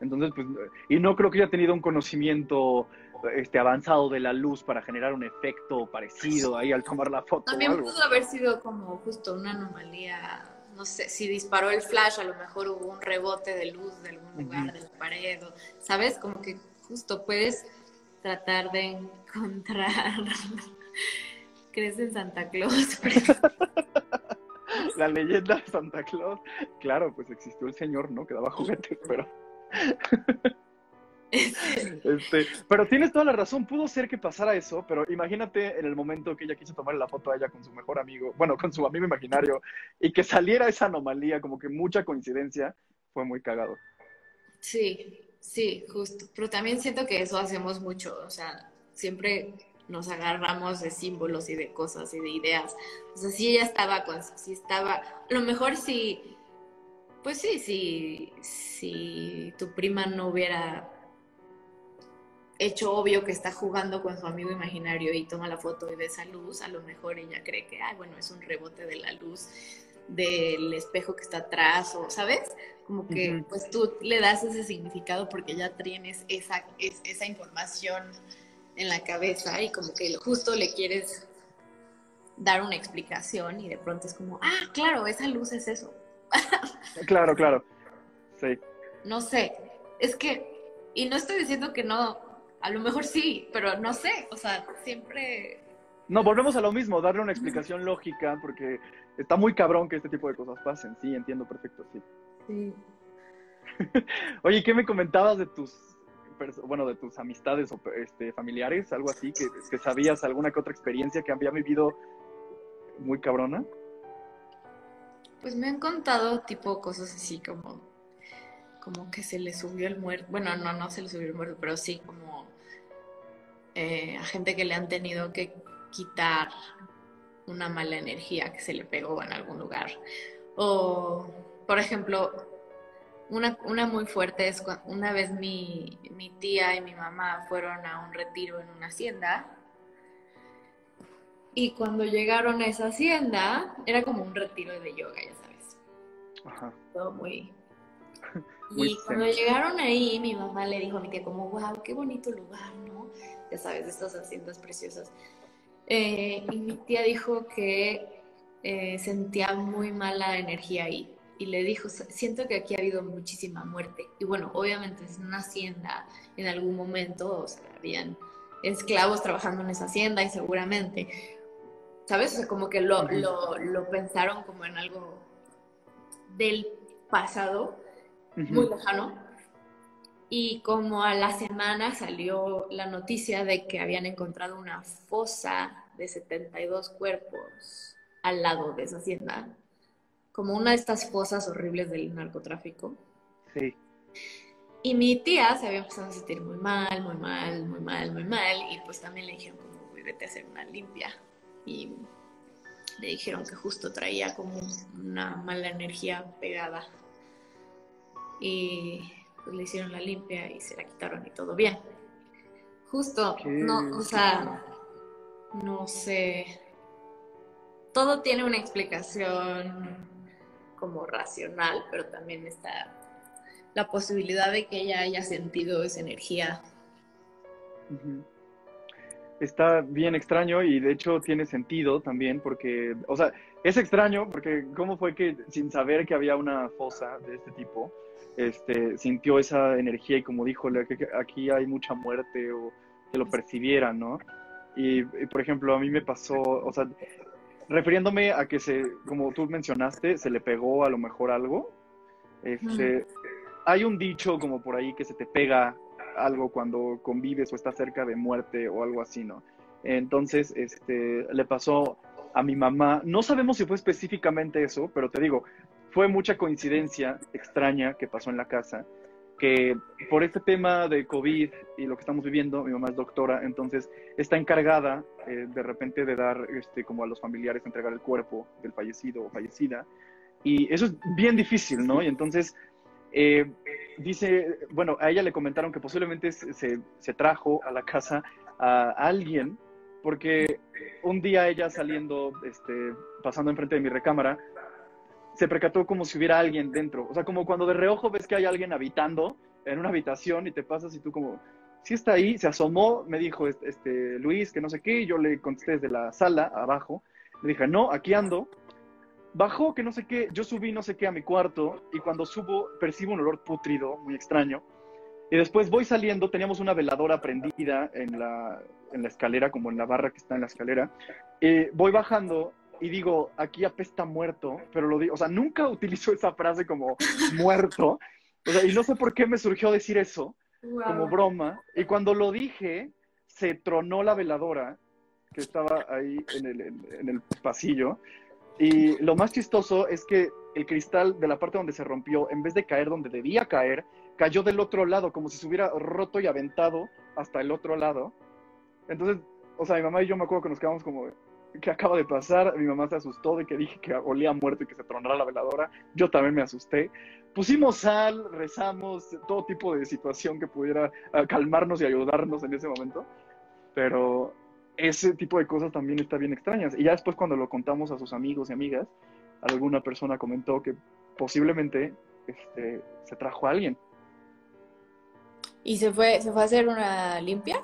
Speaker 2: Entonces, pues, y no creo que haya tenido un conocimiento este, avanzado de la luz para generar un efecto parecido ahí al tomar la foto.
Speaker 3: También pudo haber sido como justo una anomalía, no sé, si disparó el flash, a lo mejor hubo un rebote de luz de algún lugar de la pared, ¿sabes? Como que justo puedes tratar de encontrar. ¿Crees en Santa Claus?
Speaker 2: la leyenda de Santa Claus, claro, pues existió el señor, ¿no? Que daba juguetes, pero... Este, pero tienes toda la razón, pudo ser que pasara eso, pero imagínate en el momento que ella quiso tomar la foto a ella con su mejor amigo, bueno, con su amigo imaginario, y que saliera esa anomalía, como que mucha coincidencia, fue muy cagado.
Speaker 3: Sí, sí, justo. Pero también siento que eso hacemos mucho, o sea, siempre nos agarramos de símbolos y de cosas y de ideas. O sea, si ella estaba con, si estaba, a lo mejor si, pues sí, si, si tu prima no hubiera hecho obvio que está jugando con su amigo imaginario y toma la foto y ve esa luz, a lo mejor ella cree que, ay, bueno, es un rebote de la luz del espejo que está atrás, o, ¿sabes? Como que pues tú le das ese significado porque ya tienes esa, esa información en la cabeza y como que justo le quieres dar una explicación y de pronto es como, ah, claro, esa luz es eso.
Speaker 2: claro, claro. Sí.
Speaker 3: No sé, es que, y no estoy diciendo que no, a lo mejor sí, pero no sé, o sea, siempre...
Speaker 2: No, volvemos a lo mismo, darle una explicación lógica, porque está muy cabrón que este tipo de cosas pasen, sí, entiendo perfecto, sí.
Speaker 3: Sí.
Speaker 2: Oye, ¿qué me comentabas de tus bueno, de tus amistades o este, familiares, algo así, que, que sabías alguna que otra experiencia que había vivido muy cabrona?
Speaker 3: Pues me han contado tipo cosas así como, como que se le subió el muerto. Bueno, no, no se le subió el muerto, pero sí como eh, a gente que le han tenido que quitar una mala energía que se le pegó en algún lugar. O, por ejemplo, una, una muy fuerte es una vez mi, mi tía y mi mamá fueron a un retiro en una hacienda y cuando llegaron a esa hacienda, era como un retiro de yoga, ya sabes. Ajá. Todo muy... y cuando llegaron ahí, mi mamá le dijo a mi tía como, wow, qué bonito lugar, ¿no? Ya sabes, estas haciendas preciosas. Eh, y mi tía dijo que eh, sentía muy mala energía ahí. Y le dijo, siento que aquí ha habido muchísima muerte. Y bueno, obviamente es una hacienda, en algún momento, o sea, habían esclavos trabajando en esa hacienda y seguramente ¿sabes? O sea, como que lo, lo, pensaron como en algo del pasado, muy lejano. Y como a la semana salió la noticia de que habían encontrado una fosa de 72 cuerpos al lado de esa hacienda, como una de estas fosas horribles del narcotráfico.
Speaker 2: Sí.
Speaker 3: Y mi tía se había empezado a sentir muy mal, muy mal, muy mal, muy mal, y pues también le dijeron como, vete a hacer una limpia y le dijeron que justo traía como una mala energía pegada. Y pues le hicieron la limpia y se la quitaron y todo bien. Justo, no, o sea, no sé. Todo tiene una explicación como racional, pero también está la posibilidad de que ella haya sentido esa energía
Speaker 2: está bien extraño y de hecho tiene sentido también porque, o sea, es extraño porque cómo fue que sin saber que había una fosa de este tipo, este, sintió esa energía y como dijo, aquí hay mucha muerte o que lo percibiera, ¿no? Y, por ejemplo, a mí me pasó, o sea, refiriéndome a que se, como tú mencionaste, se le pegó a lo mejor algo, este, hay un dicho como por ahí que se te pega algo cuando convives o estás cerca de muerte o algo así, ¿no? Entonces, este, le pasó a mi mamá, no sabemos si fue específicamente eso, pero te digo, fue mucha coincidencia extraña que pasó en la casa, que por este tema de COVID y lo que estamos viviendo, mi mamá es doctora, entonces está encargada eh, de repente de dar, este, como a los familiares, entregar el cuerpo del fallecido o fallecida, y eso es bien difícil, ¿no? Y entonces eh, dice, bueno, a ella le comentaron que posiblemente se, trajo a la casa a alguien, porque un día ella saliendo, este, pasando enfrente de mi recámara, se percató como si hubiera alguien dentro. O sea, como cuando de reojo ves que hay alguien habitando en una habitación y te pasas y tú como, si está ahí, se asomó, me dijo este, Luis, que no sé qué, y yo le contesté desde la sala abajo, le dije, no, aquí ando, bajó que no sé qué, yo subí no sé qué a mi cuarto y cuando subo percibo un olor putrido, muy extraño. Y después voy saliendo, teníamos una veladora prendida en la, en la escalera, como en la barra que está en la escalera. Eh, voy bajando y digo, aquí apesta muerto, pero lo digo, o sea, nunca utilizo esa frase como muerto. O sea, y no sé por qué me surgió decir eso, como broma. Y cuando lo dije, se tronó la veladora que estaba ahí en el, en el pasillo y lo más chistoso es que el cristal de la parte donde se rompió, en vez de caer donde debía caer, cayó del otro lado, como si se hubiera roto y aventado hasta el otro lado. Entonces, o sea, mi mamá y yo me acuerdo que nos quedamos como, ¿qué acaba de pasar? Mi mamá se asustó de que dije que olía muerto y que se tronara la veladora. Yo también me asusté. Pusimos sal, rezamos, todo tipo de situación que pudiera ah, calmarnos y ayudarnos en ese momento. Pero ese tipo de cosas también está bien extrañas. Y ya después cuando lo contamos a sus amigos y amigas, alguna persona comentó que posiblemente este, se trajo a alguien.
Speaker 3: ¿Y se fue, se fue a hacer una limpia?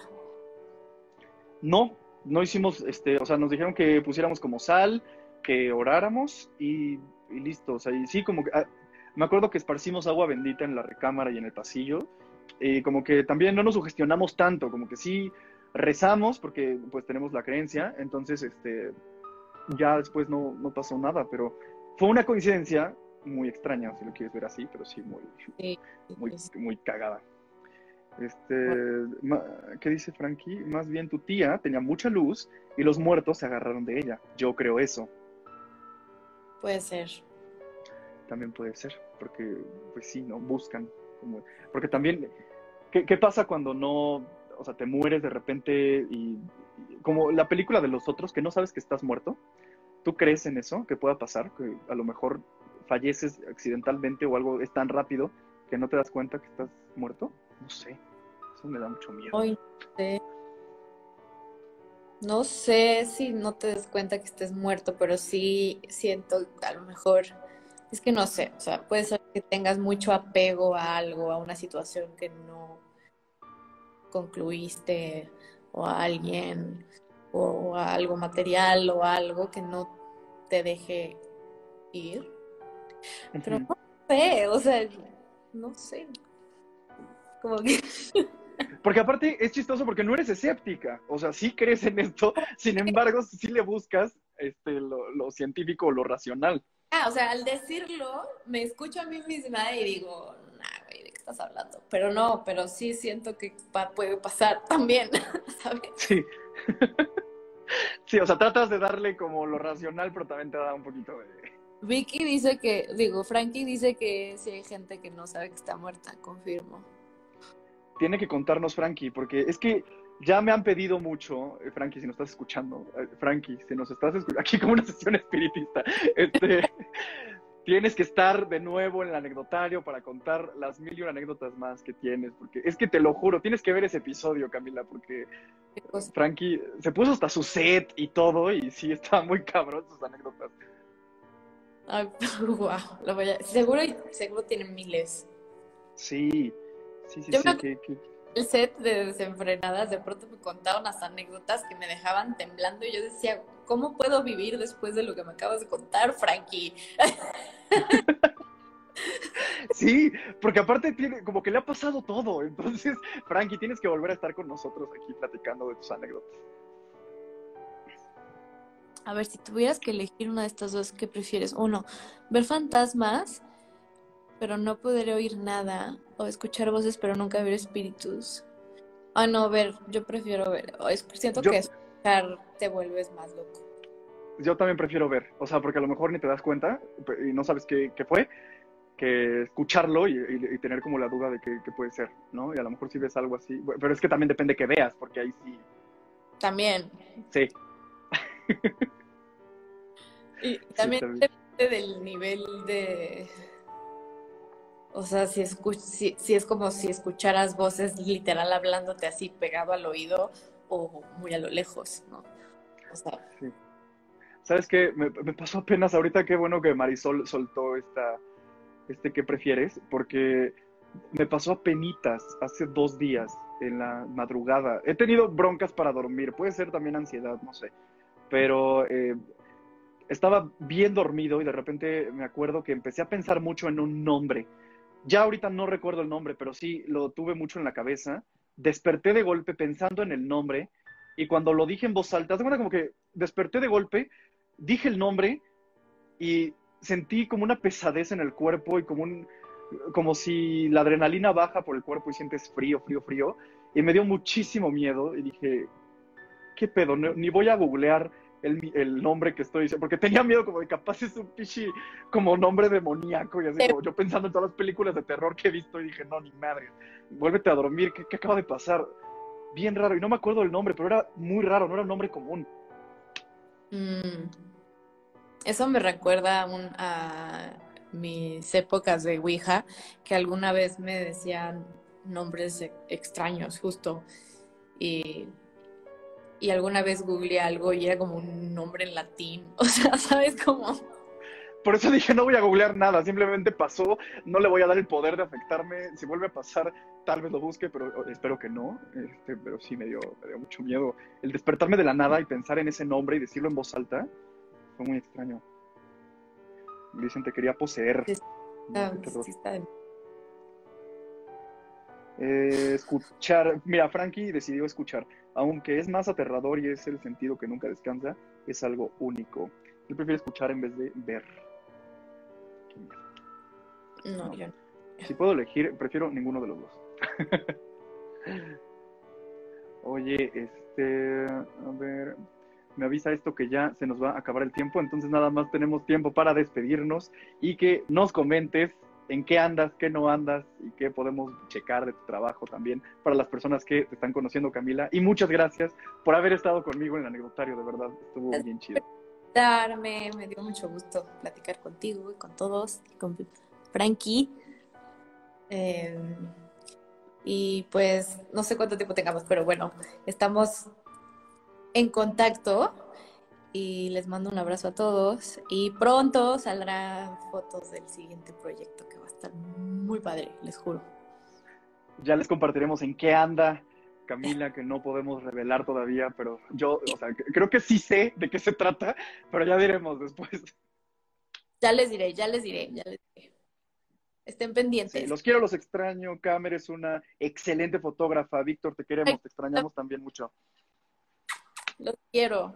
Speaker 2: No, no hicimos, este, o sea, nos dijeron que pusiéramos como sal, que oráramos y, listo. O sea, y sí, como que, ah, me acuerdo que esparcimos agua bendita en la recámara y en el pasillo. Y como que también no nos sugestionamos tanto, como que sí rezamos porque pues tenemos la creencia, entonces este, ya después no, no pasó nada, pero fue una coincidencia muy extraña, si lo quieres ver así, pero sí muy, muy, muy cagada. Este, ma- ¿qué dice Frankie? Más bien tu tía tenía mucha luz y los muertos se agarraron de ella. Yo creo eso.
Speaker 3: Puede ser.
Speaker 2: También puede ser, porque pues sí, ¿no? Buscan. Como, porque también, ¿qué, qué pasa cuando no, o sea, te mueres de repente y, y como la película de los otros, que no sabes que estás muerto? ¿Tú crees en eso? ¿Que pueda pasar? Que a lo mejor falleces accidentalmente o algo es tan rápido que no te das cuenta que estás muerto? No sé. Eso me da mucho miedo.
Speaker 3: Hoy no sé. No sé si no te des cuenta que estés muerto, pero sí siento a lo mejor, es que no sé, o sea, puede ser que tengas mucho apego a algo, a una situación que no concluiste, o a alguien, o a algo material, o a algo que no te deje ir. Pero no sé, o sea, no sé. Como que
Speaker 2: Porque aparte es chistoso porque no eres escéptica, o sea, sí crees en esto, sin embargo, sí le buscas este, lo, lo científico o lo racional.
Speaker 3: Ah, o sea, al decirlo, me escucho a mí misma y digo, nah, güey, ¿de qué estás hablando? Pero no, pero sí siento que pa- puede pasar también, ¿sabes?
Speaker 2: Sí. Sí, o sea, tratas de darle como lo racional, pero también te da un poquito de...
Speaker 3: Vicky dice que, digo, Frankie dice que sí hay gente que no sabe que está muerta, confirmo.
Speaker 2: Tiene que contarnos Frankie, porque es que ya me han pedido mucho, eh, Frankie, si nos estás escuchando, eh, Frankie, si nos estás escuchando, aquí como una sesión espiritista, este, tienes que estar de nuevo en el anecdotario para contar las mil y una anécdotas más que tienes, porque es que te lo juro, tienes que ver ese episodio, Camila, porque. Frankie se puso hasta su set y todo, y sí, estaba muy cabrón sus anécdotas.
Speaker 3: Ay, guau, lo voy a- seguro, seguro tienen miles.
Speaker 2: Sí, sí, sí,
Speaker 3: Yo
Speaker 2: sí,
Speaker 3: me-
Speaker 2: que- que-
Speaker 3: El set de desenfrenadas, de pronto me contaron unas anécdotas que me dejaban temblando y yo decía, ¿cómo puedo vivir después de lo que me acabas de contar, Frankie?
Speaker 2: Sí, porque aparte tiene, como que le ha pasado todo. Entonces, Frankie, tienes que volver a estar con nosotros aquí platicando de tus anécdotas.
Speaker 3: A ver, si tuvieras que elegir una de estas dos, ¿qué prefieres? Uno, ver fantasmas, pero no poder oír nada, o escuchar voces, pero nunca ver espíritus. Ah, no, ver, yo prefiero ver. Es- siento
Speaker 2: Yo-
Speaker 3: que escuchar te vuelves más loco.
Speaker 2: Yo también prefiero ver, o sea, porque a lo mejor ni te das cuenta y no sabes qué, qué fue, que escucharlo y, y- y tener como la duda de qué, qué puede ser, ¿no? Y a lo mejor si ves algo así, pero es que también depende que veas, porque ahí sí,
Speaker 3: También.
Speaker 2: sí,
Speaker 3: Y también
Speaker 2: también.
Speaker 3: depende del nivel de... O sea, si, si, si es como si escucharas voces literal hablándote así pegado al oído o muy a lo lejos, ¿no? O sea,
Speaker 2: sí. ¿Sabes qué? Me, pasó apenas ahorita, qué bueno que Marisol soltó esta, este qué prefieres, porque me pasó apenitas hace dos días en la madrugada. He tenido broncas para dormir, puede ser también ansiedad, no sé, pero eh, estaba bien dormido y de repente me acuerdo que empecé a pensar mucho en un nombre. Ya ahorita no recuerdo el nombre, pero sí lo tuve mucho en la cabeza. Desperté de golpe pensando en el nombre y cuando lo dije en voz alta, de como que desperté de golpe, dije el nombre y sentí como una pesadez en el cuerpo y como un como si la adrenalina baja por el cuerpo y sientes frío, frío, frío. Y me dio muchísimo miedo y dije, ¿qué pedo? Ni voy a googlear el, nombre que estoy diciendo, porque tenía miedo como de capaz es un pichi como nombre demoníaco y así,
Speaker 3: Sí.
Speaker 2: como yo pensando en todas las películas de terror que he visto y dije, no, ni madre, vuélvete a dormir, ¿qué, acaba de pasar? Bien raro, y no me acuerdo el nombre, pero era muy raro, no era un nombre común.
Speaker 3: mm, eso me recuerda a, un- a mis épocas de Ouija, que alguna vez me decían nombres extraños, justo. Y, y alguna vez googleé algo y era como un nombre en latín. O sea, ¿sabes cómo?
Speaker 2: Por eso dije, no voy a googlear nada, simplemente pasó, no le voy a dar el poder de afectarme, si vuelve a pasar, tal vez lo busque, pero espero que no, este, pero sí me dio, me dio mucho miedo. El despertarme de la nada y pensar en ese nombre y decirlo en voz alta, fue muy extraño. Dicen, te quería poseer.
Speaker 3: Sí,
Speaker 2: No,
Speaker 3: sí está
Speaker 2: Eh, escuchar, mira, Frankie decidió escuchar, aunque es más aterrador y es el sentido que nunca descansa, es algo único. Él prefiere escuchar en vez de ver.
Speaker 3: No,
Speaker 2: No.
Speaker 3: yo no.
Speaker 2: Si puedo elegir, prefiero ninguno de los dos. Oye, este, a ver, me avisa esto que ya se nos va a acabar el tiempo, entonces nada más tenemos tiempo para despedirnos y que nos comentes en qué andas, qué no andas y qué podemos checar de tu trabajo también para las personas que te están conociendo, Camila. Y muchas gracias por haber estado conmigo en el anecdotario, de verdad, estuvo bien chido.
Speaker 3: Me, me dio mucho gusto platicar contigo y con todos, y con Frankie. Eh, y pues no sé cuánto tiempo tengamos, pero bueno, estamos en contacto y les mando un abrazo a todos y pronto saldrán fotos del siguiente proyecto que va a estar muy padre, les juro.
Speaker 2: Ya les compartiremos en qué anda Camila, que no podemos revelar todavía, pero yo, o sea, creo que sí sé de qué se trata, pero ya diremos después.
Speaker 3: Ya les diré, ya les diré, ya les diré. Estén pendientes.
Speaker 2: los quiero, los extraño. Camer es una excelente fotógrafa. Víctor, te queremos, te extrañamos también mucho.
Speaker 3: Los quiero.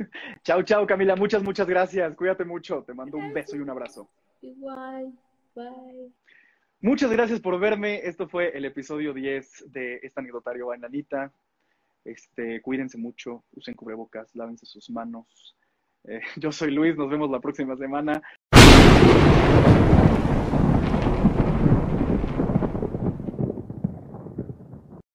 Speaker 2: chao, chao, Camila. Muchas, muchas gracias. Cuídate mucho. Te mando un beso y un abrazo.
Speaker 3: Igual. Bye.
Speaker 2: Muchas gracias por verme. Esto fue el episodio 10 de este anecdotario Bananita. Este, cuídense mucho, usen cubrebocas, lávense sus manos. Eh, yo soy Luis, nos vemos la próxima semana.